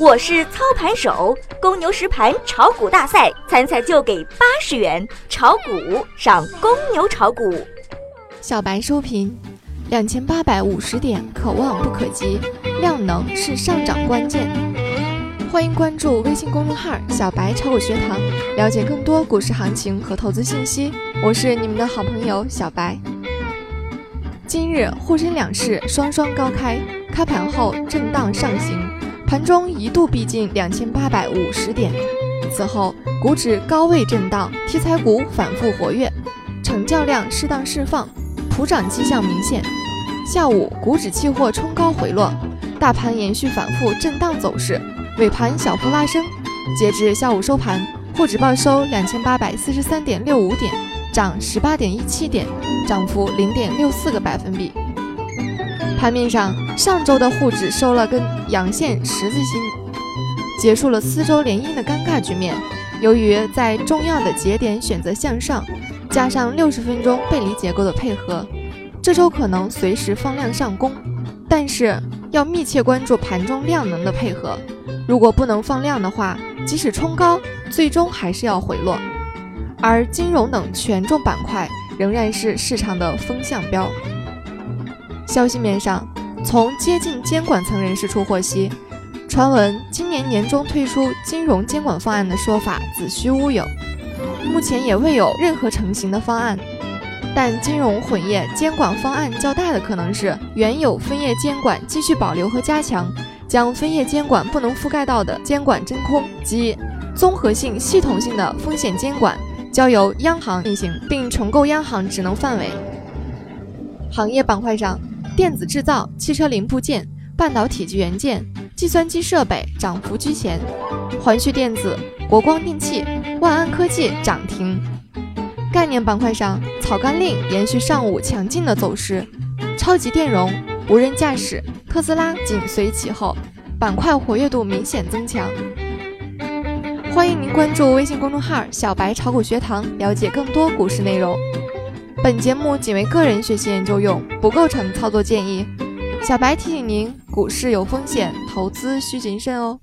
我是操盘手，公牛实盘炒股大赛参赛就给八十元，炒股上公牛炒股。小白收评：两千八百五十点，可望不可及，量能是上涨关键。欢迎关注微信公众号“小白炒股学堂”，了解更多股市行情和投资信息。我是你们的好朋友小白。今日沪深两市双双高开，开盘后震荡上行。盘中一度逼近两千八百五十点，此后股指高位震荡，题材股反复活跃，成交量适当释放，普涨迹象明显。下午股指期货冲高回落，大盘延续反复震荡走势，尾盘小幅拉升。截至下午收盘，沪指报收两千八百四十三点六五点，涨十八点一七点，涨幅零点六四个百分比。盘面上，上周的沪指收了根阳线十字星，结束了四周连阴的尴尬局面。由于在重要的节点选择向上，加上六十分钟背离结构的配合，这周可能随时放量上攻。但是要密切关注盘中量能的配合，如果不能放量的话，即使冲高，最终还是要回落。而金融等权重板块仍然是市场的风向标。消息面上，从接近监管层人士处获悉，传闻今年年中推出金融监管方案的说法子虚乌有，目前也未有任何成型的方案。但金融混业监管方案较大的可能是原有分业监管继续保留和加强，将分业监管不能覆盖到的监管真空及综合性、系统性的风险监管交由央行进行，并重构央行职能范围。行业板块上。电子制造、汽车零部件、半导体及元件、计算机设备涨幅居前，环旭电子、国光电器、万安科技涨停。概念板块上，草甘膦延续上午强劲的走势，超级电容、无人驾驶、特斯拉紧随其后，板块活跃度明显增强。欢迎您关注微信公众号“小白炒股学堂”，了解更多股市内容。本节目仅为个人学习研究用，不构成操作建议。小白提醒您，股市有风险，投资需谨慎哦。